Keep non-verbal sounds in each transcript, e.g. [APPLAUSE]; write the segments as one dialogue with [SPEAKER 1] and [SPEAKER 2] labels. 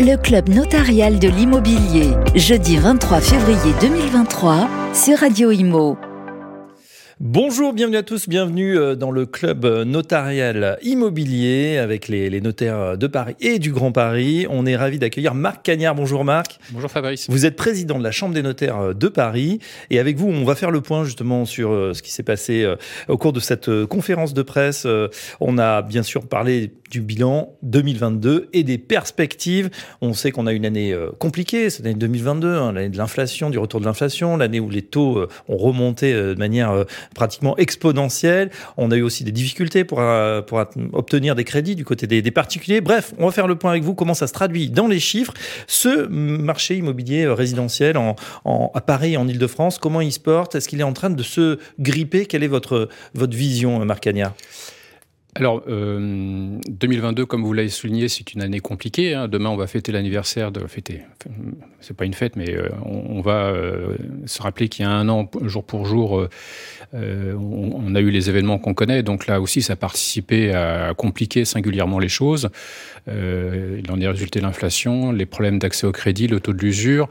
[SPEAKER 1] Le club notarial de l'immobilier, jeudi 23 février 2023 sur Radio Imo.
[SPEAKER 2] Bonjour, bienvenue à tous, bienvenue euh, dans le club notarial immobilier avec les, notaires de Paris et du Grand Paris. On est ravi d'accueillir Marc Cagnard. Bonjour Marc.
[SPEAKER 3] Bonjour Fabrice.
[SPEAKER 2] Vous êtes président de la Chambre des notaires euh, de Paris et avec vous, on va faire le point justement sur euh, ce qui s'est passé au cours de cette conférence de presse. On a bien sûr parlé du bilan 2022 et des perspectives. On sait qu'on a une année compliquée, cette année 2022, hein, l'année de l'inflation, du retour de l'inflation, l'année où les taux ont remonté de manière pratiquement exponentielle. On a eu aussi des difficultés pour, euh, pour obtenir des crédits du côté des, particuliers. Bref, on va faire le point avec vous, comment ça se traduit dans les chiffres. Ce marché immobilier euh, résidentiel en, à Paris, en Ile-de-France, comment il se porte? Est-ce qu'il est en train de se gripper? Quelle est votre, votre vision, Marc
[SPEAKER 3] Alors, 2022, euh, comme vous l'avez souligné, c'est une année compliquée. Hein. Demain, on va fêter l'anniversaire de fêter. C'est pas une fête, mais euh, on, va euh, se rappeler qu'il y a un an, jour pour jour, on, a eu les événements qu'on connaît. Donc là aussi, ça a participé à compliquer singulièrement les choses. il en est résulté l'inflation, les problèmes d'accès au crédit, le taux de l'usure.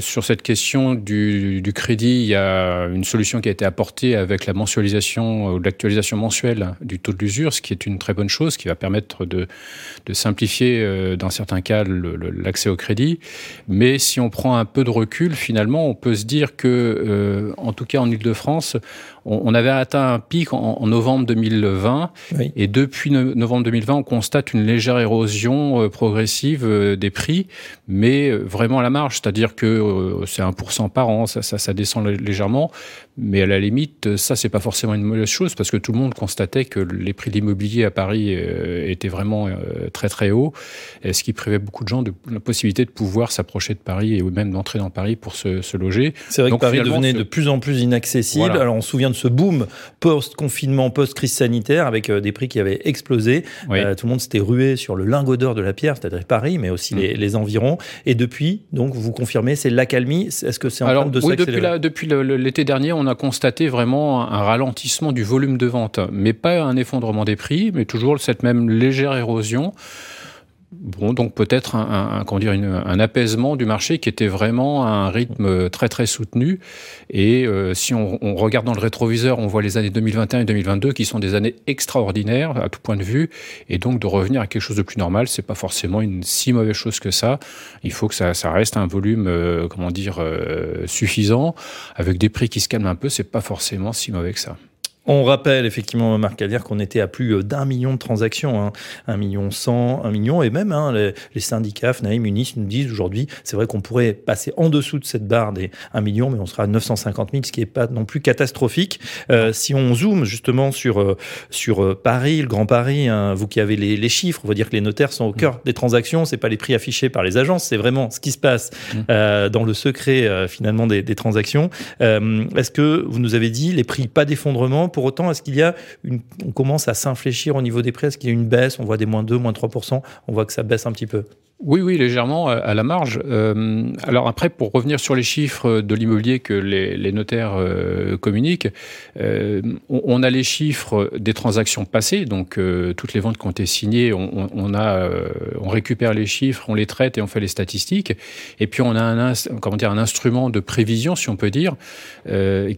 [SPEAKER 3] sur cette question du, du, crédit, il y a une solution qui a été apportée avec la mensualisation ou l'actualisation mensuelle du taux de l'usure ce qui est une très bonne chose, qui va permettre de, simplifier, euh, dans certains cas, l'accès au crédit. Mais si on prend un peu de recul, finalement, on peut se dire que, euh, en tout cas en Ile-de-France, on, avait atteint un pic en, novembre 2020, et depuis novembre 2020, on constate une légère érosion euh, progressive des prix, mais vraiment à la marge, c'est-à-dire que c'est 1% par an, ça, ça, descend légèrement, mais à la limite, ça, c'est pas forcément une mauvaise chose, parce que tout le monde constatait que les prix d'immobilier à Paris euh, était vraiment euh, très très haut, ce qui privait beaucoup de gens de la possibilité de pouvoir s'approcher de Paris et même d'entrer dans Paris pour se, loger.
[SPEAKER 2] C'est vrai que Paris devenait de plus en plus inaccessible. Alors on se souvient de ce boom post-confinement, post-crise sanitaire, avec euh, des prix qui avaient explosé. tout le monde s'était rué sur le lingot d'or de la pierre, c'est-à-dire Paris, mais aussi mm. les, environs. Et depuis, donc vous confirmez, c'est l'accalmie. Est-ce que c'est en train de
[SPEAKER 3] oui, depuis, depuis l'été dernier, on a constaté vraiment un ralentissement du volume de vente, mais pas un effondrement des prix, mais toujours cette même légère érosion. Bon, donc peut-être un, comment dire, un apaisement du marché qui était vraiment à un rythme très très soutenu. Et euh, si on, regarde dans le rétroviseur, on voit les années 2021 et 2022 qui sont des années extraordinaires à tout point de vue. Et donc de revenir à quelque chose de plus normal, c'est pas forcément une si mauvaise chose que ça. Il faut que ça, reste un volume, euh, comment dire, euh, suffisant, avec des prix qui se calment un peu. C'est pas forcément si mauvais que ça.
[SPEAKER 2] On rappelle effectivement, Marc dire qu'on était à plus euh, d'un million de transactions, hein. un million cent, un million, et même hein, les, syndicats, FNAIM, Munis nous disent aujourd'hui, c'est vrai qu'on pourrait passer en dessous de cette barre des 1 million, mais on sera à 950 000, ce qui n'est pas non plus catastrophique. Euh, si on zoome justement sur, euh, sur Paris, le Grand Paris, hein, vous qui avez les, chiffres, on va dire que les notaires sont au cœur des transactions, c'est pas les prix affichés par les agences, c'est vraiment ce qui se passe mmh. dans le secret finalement des, des transactions. Est-ce que vous nous avez dit les prix pas d'effondrement pour autant, est-ce qu'il y a une, on commence à s'infléchir au niveau des prix? Est-ce qu'il y a une baisse? On voit des moins 2, moins 3%. On voit que ça baisse un petit peu.
[SPEAKER 3] Oui, oui, légèrement à la marge. Euh, alors après, pour revenir sur les chiffres de l'immobilier que les, notaires euh, communiquent, euh, on, a les chiffres des transactions passées, donc toutes les ventes qui ont été signées, on, on récupère les chiffres, on les traite et on fait les statistiques. Et puis on a un, comment dire, un instrument de prévision, si on peut dire,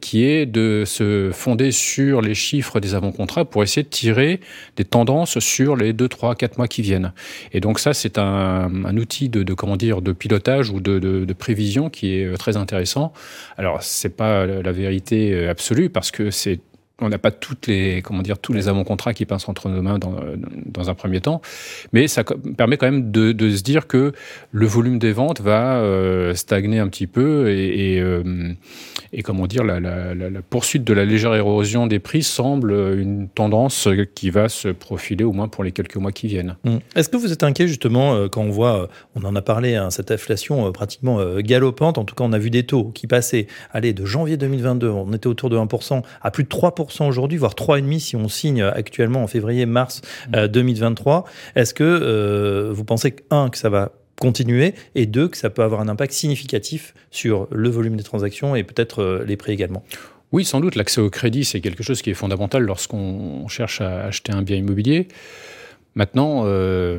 [SPEAKER 3] qui est de se fonder sur les chiffres des avant-contrats pour essayer de tirer des tendances sur les 2, 3, 4 mois qui viennent. Et donc ça, c'est un un, outil de, comment dire, de pilotage ou de, prévision qui est euh, très intéressant. Alors, c'est pas la vérité euh, absolue parce que c'est on n'a pas toutes les, comment dire, tous les avant-contrats qui passent entre nos mains dans, dans, un premier temps, mais ça permet quand même de, se dire que le volume des ventes va euh, stagner un petit peu et, et, euh, comment dire, la, poursuite de la légère érosion des prix semble une tendance qui va se profiler au moins pour les quelques mois qui viennent.
[SPEAKER 2] Mmh. Est-ce que vous êtes inquiet justement euh, quand on voit, on en a parlé, hein, cette inflation pratiquement galopante, en tout cas on a vu des taux qui passaient, allez, de janvier 2022, on était autour de 1%, à plus de 3% aujourd'hui, voire 3,5% si on signe actuellement en février-mars 2023. Mmh. Euh, Est-ce que euh, vous pensez, que, un, que ça va continuer et deux, que ça peut avoir un impact significatif sur le volume des transactions et peut-être euh, les prix également?
[SPEAKER 3] Oui, sans doute, l'accès au crédit, c'est quelque chose qui est fondamental lorsqu'on cherche à acheter un bien immobilier. Maintenant, euh,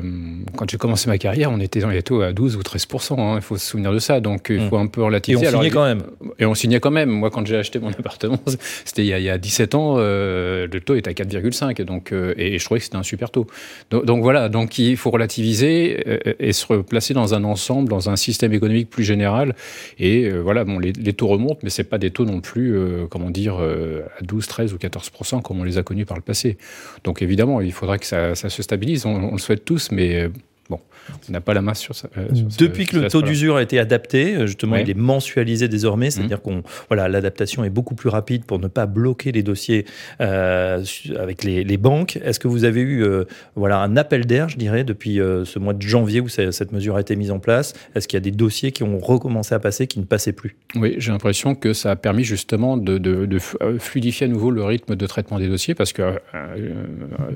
[SPEAKER 3] quand j'ai commencé ma carrière, on était dans les taux à 12 ou 13% hein, Il faut se souvenir de ça. Donc, il faut hmm. un peu relativiser.
[SPEAKER 2] Et on signait quand même.
[SPEAKER 3] Et on signait quand même. Moi, quand j'ai acheté mon [LAUGHS] appartement, c'était il, y a 17 ans, euh, le taux était à 4,5. Donc, euh, et je trouvais que c'était un super taux. Donc, voilà. Donc, il faut relativiser et se replacer dans un ensemble, dans un système économique plus général. Et voilà, bon, les, taux remontent, mais c'est pas des taux non plus, comment dire, à 12, 13 ou 14% comme on les a connus par le passé. Donc, évidemment, il faudra que ça se stabilise on, le souhaite tous, mais euh, Bon, on n'a pas la main sur ça.
[SPEAKER 2] Euh, Depuis que le taux d'usure a été adapté, euh, justement, il est mensualisé désormais, c'est-à-dire mmh. qu'on, voilà, l'adaptation est beaucoup plus rapide pour ne pas bloquer les dossiers euh, avec les, banques. Est-ce que vous avez eu, voilà, un appel d'air, je dirais, depuis ce mois de janvier où cette mesure a été mise en place? Est-ce qu'il y a des dossiers qui ont recommencé à passer, qui ne passaient plus?
[SPEAKER 3] Oui, j'ai l'impression que ça a permis justement de, fluidifier à nouveau le rythme de traitement des dossiers, parce que,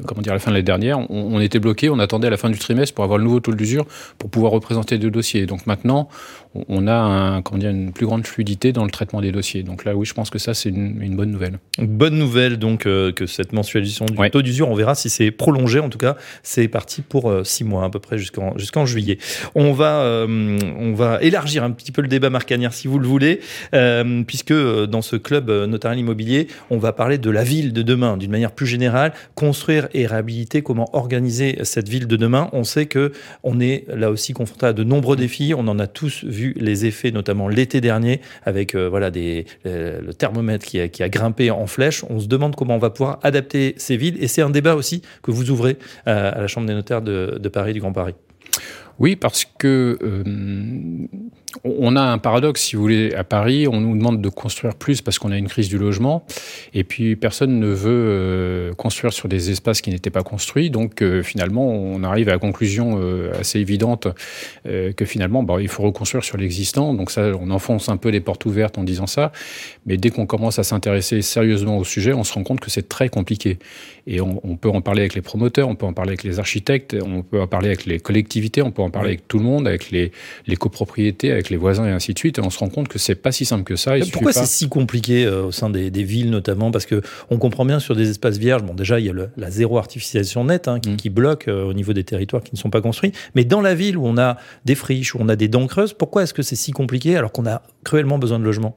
[SPEAKER 3] comment dire, à la fin de l'année dernière, on, on était bloqué, on attendait à la fin du trimestre pour avoir nouveau taux d'usure pour pouvoir représenter deux dossiers. Donc maintenant, on a un, comment dire, une plus grande fluidité dans le traitement des dossiers. Donc là, oui, je pense que ça, c'est une, bonne nouvelle.
[SPEAKER 2] bonne nouvelle, donc, euh, que cette mensualisation du taux d'usure, on verra si c'est prolongé. En tout cas, c'est parti pour euh, six mois à peu près jusqu'en jusqu'en juillet. On va, euh, on va élargir un petit peu le débat marcanière si vous le voulez, puisque dans ce club notarial immobilier, on va parler de la ville de demain d'une manière plus générale, construire et réhabiliter, comment organiser cette ville de demain. On sait on est là aussi confronté à de nombreux défis. On en a tous vu les effets, notamment l'été dernier, avec euh, voilà des, euh, le thermomètre qui a, qui a, grimpé en flèche. On se demande comment on va pouvoir adapter ces villes. Et c'est un débat aussi que vous ouvrez euh, à la Chambre des notaires de, de Paris, du Grand Paris.
[SPEAKER 3] Oui, parce que on a un paradoxe, si vous voulez, à Paris, on nous demande de construire plus parce qu'on a une crise du logement, et puis personne ne veut euh, construire sur des espaces qui n'étaient pas construits, donc euh, finalement on arrive à la conclusion euh, assez évidente que finalement bah, il faut reconstruire sur l'existant, donc ça on enfonce un peu les portes ouvertes en disant ça, mais dès qu'on commence à s'intéresser sérieusement au sujet, on se rend compte que c'est très compliqué, et on, peut en parler avec les promoteurs, on peut en parler avec les architectes, on peut en parler avec les collectivités, on peut en parler avec tout le monde, avec les, les copropriétés, avec les voisins et ainsi de suite. Et on se rend compte que c'est pas si simple que ça.
[SPEAKER 2] Pourquoi c'est si compliqué euh, au sein des, villes notamment? Parce que on comprend bien sur des espaces vierges. Bon, déjà il y a la zéro artificialisation nette hein, qui, mm. bloque euh, au niveau des territoires qui ne sont pas construits. Mais dans la ville où on a des friches, où on a des dents creuses, pourquoi est-ce que c'est si compliqué alors qu'on a cruellement besoin de logements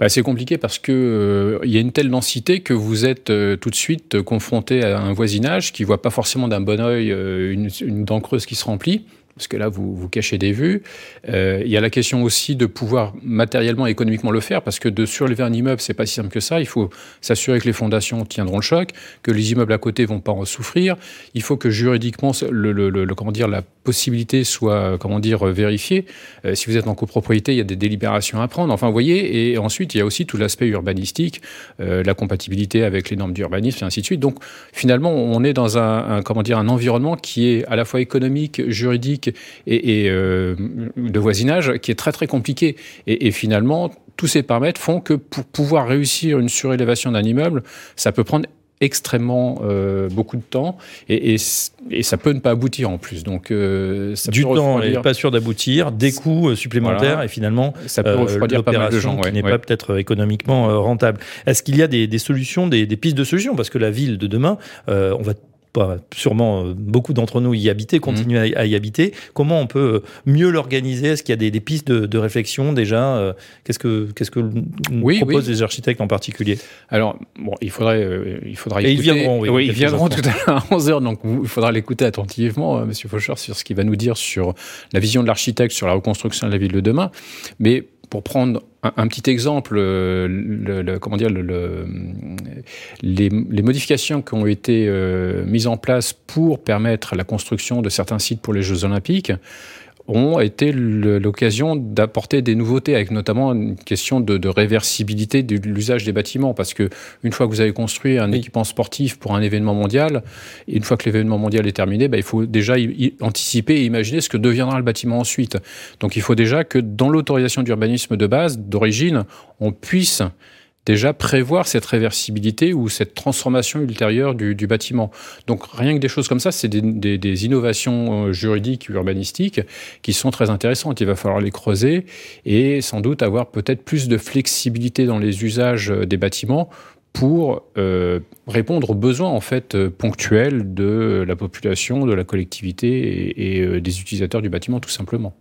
[SPEAKER 3] bah, c'est compliqué parce que euh, il y a une telle densité que vous êtes tout de suite confronté à un voisinage qui voit pas forcément d'un bon oeil une, une, dent creuse qui se remplit parce que là, vous, vous cachez des vues. Euh, il y a la question aussi de pouvoir matériellement et économiquement le faire, parce que de surlever un immeuble, c'est pas si simple que ça. Il faut s'assurer que les fondations tiendront le choc, que les immeubles à côté vont pas en souffrir. Il faut que juridiquement, le, le, le comment dire, la possibilité soit, comment dire, vérifiée. Euh, si vous êtes en copropriété, il y a des délibérations à prendre. Enfin, vous voyez, et ensuite, il y a aussi tout l'aspect urbanistique, euh, la compatibilité avec les normes d'urbanisme, et ainsi de suite. Donc, finalement, on est dans un, comment dire, un environnement qui est à la fois économique, juridique, et, euh, de voisinage qui est très très compliqué. Et, finalement, tous ces paramètres font que pour pouvoir réussir une surélévation d'un immeuble, ça peut prendre extrêmement euh, beaucoup de temps et, ça peut ne pas aboutir en plus. Donc
[SPEAKER 2] euh, du temps n'est pas sûr d'aboutir, des coûts supplémentaires et finalement ça peut refroidir pas mal de gens qui n'est pas peut-être économiquement rentable. Est-ce qu'il y a des, solutions, des, des, pistes de solutions? Parce que la ville de demain, on va sûrement euh, beaucoup d'entre nous y habiter, continuer à, y habiter. Comment on peut euh, mieux l'organiser? Est-ce qu'il y a des, pistes de, réflexion déjà euh, Qu'est-ce que, qu'est-ce que proposent les architectes en particulier?
[SPEAKER 3] Alors, bon, il faudrait, il faudra
[SPEAKER 2] Et ils viendront,
[SPEAKER 3] oui. ils viendront tout à l'heure à 11h, donc il faudra l'écouter attentivement, Monsieur Faucher, sur ce qu'il va nous dire sur la vision de l'architecte sur la reconstruction de la ville de demain. Mais pour prendre un, petit exemple, euh, les, modifications qui ont été euh, mises en place pour permettre la construction de certains sites pour les Jeux Olympiques ont été l'occasion d'apporter des nouveautés, avec notamment une question de, réversibilité de l'usage des bâtiments, parce que une fois que vous avez construit un équipement sportif pour un événement mondial, et une fois que l'événement mondial est terminé, bah, il faut déjà anticiper et imaginer ce que deviendra le bâtiment ensuite. Donc il faut déjà que dans l'autorisation d'urbanisme de base, d'origine, on puisse déjà prévoir cette réversibilité ou cette transformation ultérieure du, bâtiment. Donc rien que des choses comme ça, c'est des, innovations euh, juridiques, urbanistiques qui sont très intéressantes. Il va falloir les creuser et sans doute avoir peut-être plus de flexibilité dans les usages euh, des bâtiments pour euh, répondre aux besoins en fait ponctuels de la population, de la collectivité et, des utilisateurs du bâtiment tout simplement.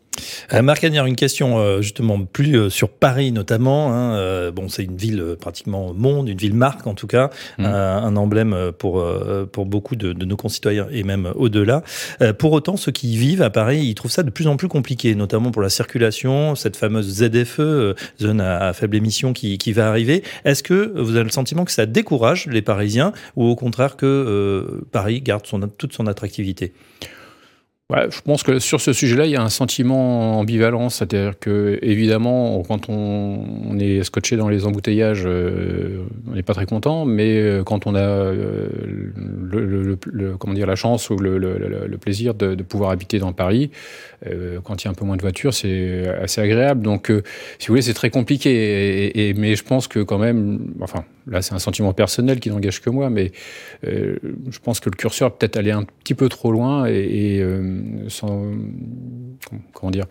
[SPEAKER 2] Euh, Marc Agnère, une question euh, justement plus euh, sur Paris notamment. Hein, bon, c'est une ville pratiquement monde, une ville marque en tout cas, mmh. un emblème pour pour beaucoup de, de, nos concitoyens et même au-delà. pour autant, ceux qui vivent à Paris, ils trouvent ça de plus en plus compliqué, notamment pour la circulation, cette fameuse ZFE, zone à, faible émission, qui, qui va arriver. Est-ce que vous avez le sentiment que ça décourage les Parisiens ou au contraire que Paris garde son, toute son attractivité?
[SPEAKER 3] Je pense que sur ce sujet-là, il y a un sentiment ambivalent. C'est-à-dire que, évidemment, quand on, est scotché dans les embouteillages, euh, on n'est pas très content. Mais euh, quand on a euh, le, comment dire, la chance ou le, plaisir de, pouvoir habiter dans Paris, quand il y a un peu moins de voitures, c'est assez agréable. Donc, si vous voulez, c'est très compliqué. Mais je pense que quand même, enfin, là, c'est un sentiment personnel qui n'engage que moi, mais je pense que le curseur peut-être aller un petit peu trop loin et sans, comment dire,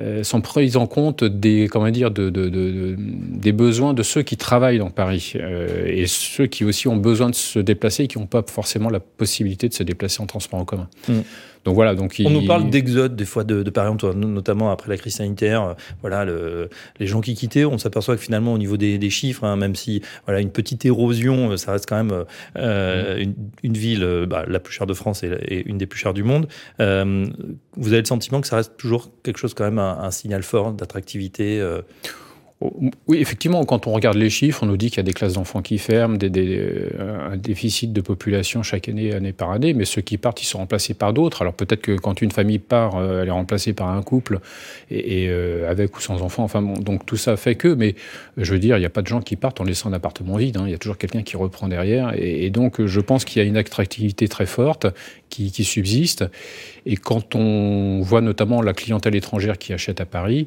[SPEAKER 3] euh, prise en compte des, comment dire, de, des besoins de ceux qui travaillent dans Paris euh, et ceux qui aussi ont besoin de se déplacer et qui n'ont pas forcément la possibilité de se déplacer en transport en commun. Mm.
[SPEAKER 2] Donc voilà. Donc on nous parle d'exode des fois de, de Paris, notamment après la crise sanitaire. Euh, voilà, le, les gens qui quittaient, on s'aperçoit que finalement au niveau des, des chiffres, hein, même si voilà une petite érosion, ça reste quand même euh, mm. une, une, ville bah, la plus chère de France et, et, une des plus chères du monde. Euh, vous avez le sentiment que ça reste toujours quelque chose quand même un, un signal fort d'attractivité. Euh
[SPEAKER 3] oui, effectivement, quand on regarde les chiffres, on nous dit qu'il y a des classes d'enfants qui ferment, des, euh, un déficit de population chaque année, année par année, mais ceux qui partent, ils sont remplacés par d'autres. Alors peut-être que quand une famille part, euh, elle est remplacée par un couple, et, euh, avec ou sans enfants. Enfin, bon, donc tout ça fait que, mais je veux dire, il n'y a pas de gens qui partent en laissant un appartement vide. Hein. Il y a toujours quelqu'un qui reprend derrière, et, donc je pense qu'il y a une attractivité très forte qui, qui subsiste. Et quand on voit notamment la clientèle étrangère qui achète à Paris,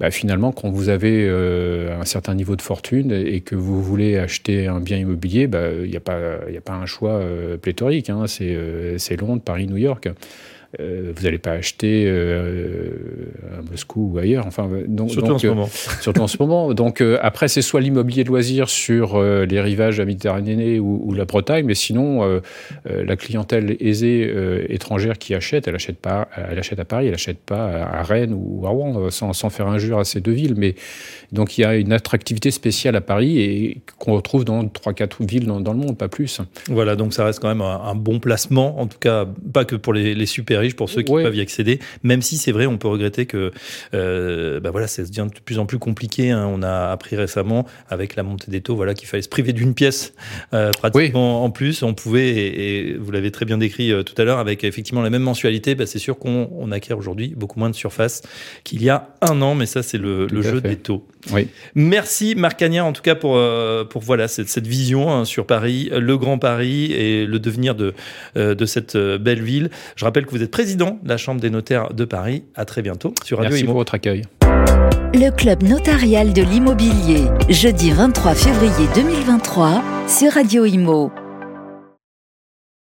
[SPEAKER 3] bah, finalement, quand vous avez euh, un certain niveau de fortune et que vous voulez acheter un bien immobilier, il bah, n'y a, pas, un choix euh, pléthorique. Hein. C'est Londres, Paris, New York. Euh, vous n'allez pas acheter euh, à Moscou ou ailleurs. Enfin,
[SPEAKER 2] donc, surtout en ce moment. [LAUGHS]
[SPEAKER 3] surtout en ce moment. Donc après, c'est soit l'immobilier de loisirs sur les rivages de la Méditerranée ou, la Bretagne, mais sinon, la clientèle aisée étrangère qui achète, elle achète pas, elle achète à Paris, elle achète pas à Rennes ou à Rouen, sans, sans faire injure à ces deux villes. Mais donc il y a une attractivité spéciale à Paris et qu'on retrouve dans trois, quatre villes dans, le monde, pas plus.
[SPEAKER 2] Voilà, donc ça reste quand même un, bon placement, en tout cas pas que pour les, les pour ceux qui peuvent y accéder. Même si c'est vrai, on peut regretter que euh, bah voilà, ça devient de plus en plus compliqué. Hein. On a appris récemment avec la montée des taux, voilà, qu'il fallait se priver d'une pièce euh, pratiquement en plus. On pouvait, et, vous l'avez très bien décrit euh, tout à l'heure, avec effectivement la même mensualité, bah, c'est sûr qu'on acquiert aujourd'hui beaucoup moins de surface qu'il y a un an, mais ça c'est le, jeu des taux.
[SPEAKER 3] Oui.
[SPEAKER 2] Merci Marc Cagnard en tout cas pour, pour voilà, cette, cette vision hein, sur Paris, le Grand Paris et le devenir de, de cette belle ville. Je rappelle que vous êtes président de la Chambre des notaires de Paris. À très bientôt
[SPEAKER 3] sur Radio Merci pour votre accueil.
[SPEAKER 1] Le Club notarial de l'immobilier, jeudi 23 février 2023 sur Radio Imo.